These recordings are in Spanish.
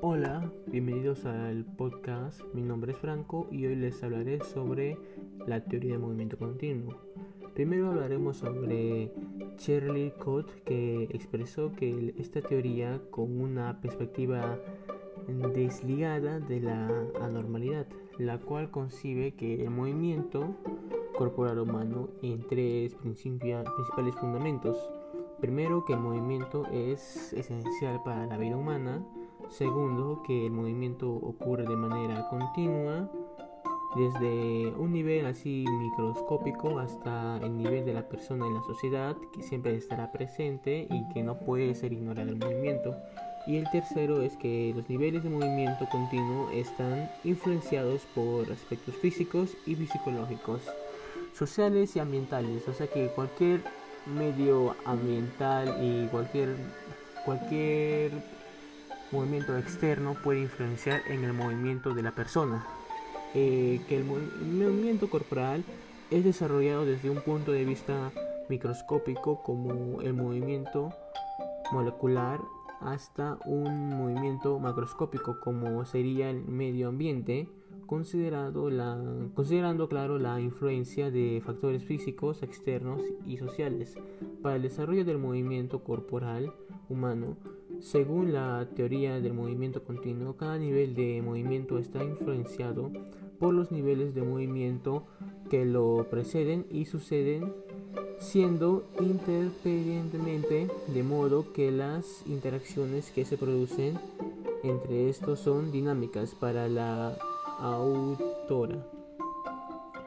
Hola, bienvenidos al podcast. Mi nombre es Franco y hoy les hablaré sobre la teoría del movimiento continuo. Primero hablaremos sobre Shirley Cott que expresó que esta teoría con una perspectiva desligada de la anormalidad, la cual concibe que el movimiento corporal humano en tres principales fundamentos. Primero, que el movimiento es esencial para la vida humana. Segundo, que el movimiento ocurre de manera continua desde un nivel así microscópico hasta el nivel de la persona en la sociedad, que siempre estará presente y que no puede ser ignorado el movimiento. Y el tercero es que los niveles de movimiento continuo están influenciados por aspectos físicos y psicológicos, sociales y ambientales. O sea que cualquier medio ambiental y cualquier, cualquier movimiento externo puede influenciar en el movimiento de la persona. Eh, que el movimiento corporal es desarrollado desde un punto de vista microscópico como el movimiento molecular hasta un movimiento macroscópico como sería el medio ambiente, considerado la, considerando claro la influencia de factores físicos externos y sociales para el desarrollo del movimiento corporal humano. Según la teoría del movimiento continuo, cada nivel de movimiento está influenciado por los niveles de movimiento que lo preceden y suceden siendo interdependientemente de modo que las interacciones que se producen entre estos son dinámicas para la autora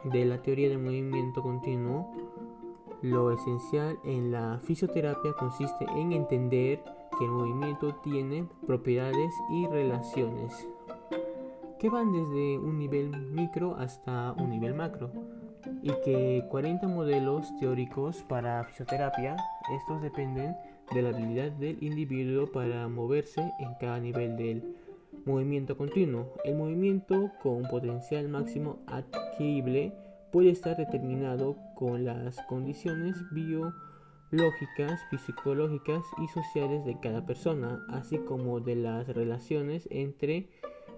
de la teoría del movimiento continuo. Lo esencial en la fisioterapia consiste en entender que el movimiento tiene propiedades y relaciones que van desde un nivel micro hasta un nivel macro y que 40 modelos teóricos para fisioterapia, estos dependen de la habilidad del individuo para moverse en cada nivel del movimiento continuo. El movimiento con potencial máximo adquirible puede estar determinado con las condiciones biológicas, psicológicas y sociales de cada persona, así como de las relaciones entre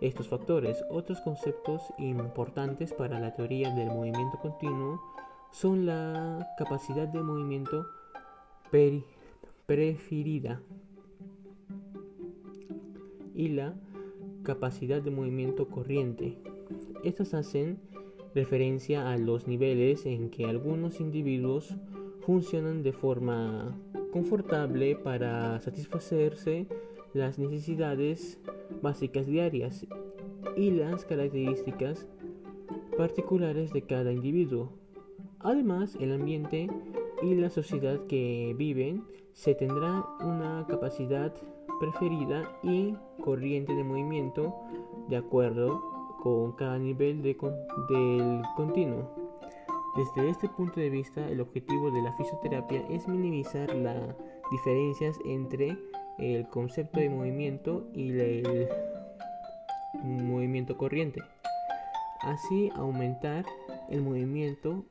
estos factores. Otros conceptos importantes para la teoría del movimiento continuo son la capacidad de movimiento preferida y la capacidad de movimiento corriente. Estas hacen referencia a los niveles en que algunos individuos funcionan de forma confortable para satisfacerse las necesidades básicas diarias y las características particulares de cada individuo. Además, el ambiente y la sociedad que viven se tendrá una capacidad preferida y corriente de movimiento de acuerdo con cada nivel de del continuo. Desde este punto de vista, el objetivo de la fisioterapia es minimizar las diferencias entre el concepto de movimiento y el movimiento corriente. Así aumentar el movimiento,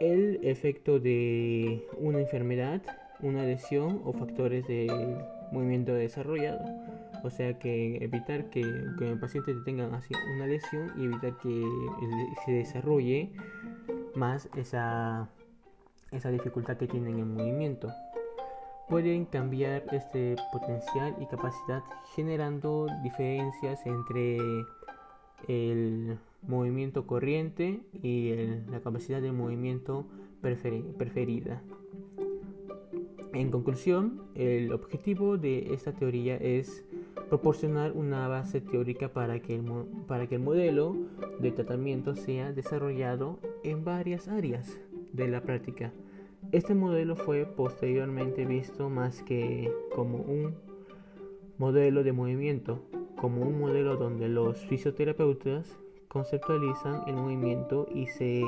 el efecto de una enfermedad, una lesión o factores de movimiento desarrollado. O sea que evitar que, el paciente tenga una lesión y evitar que se desarrolle más esa, esa dificultad que tiene en el movimiento pueden cambiar este potencial y capacidad generando diferencias entre el movimiento corriente y la capacidad de movimiento preferida. En conclusión, el objetivo de esta teoría es proporcionar una base teórica para que, el, modelo de tratamiento sea desarrollado en varias áreas de la práctica. Este modelo fue posteriormente visto más que como un modelo de movimiento, como un modelo donde los fisioterapeutas conceptualizan el movimiento y se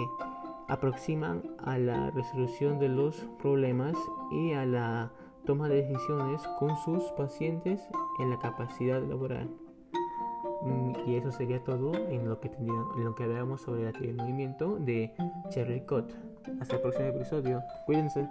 aproximan a la resolución de los problemas y a la toma de decisiones con sus pacientes en la capacidad laboral. Mm, y eso sería todo en lo que, en lo que hablábamos sobre el movimiento de Cherry Cott. Hasta el próximo episodio. Cuídense.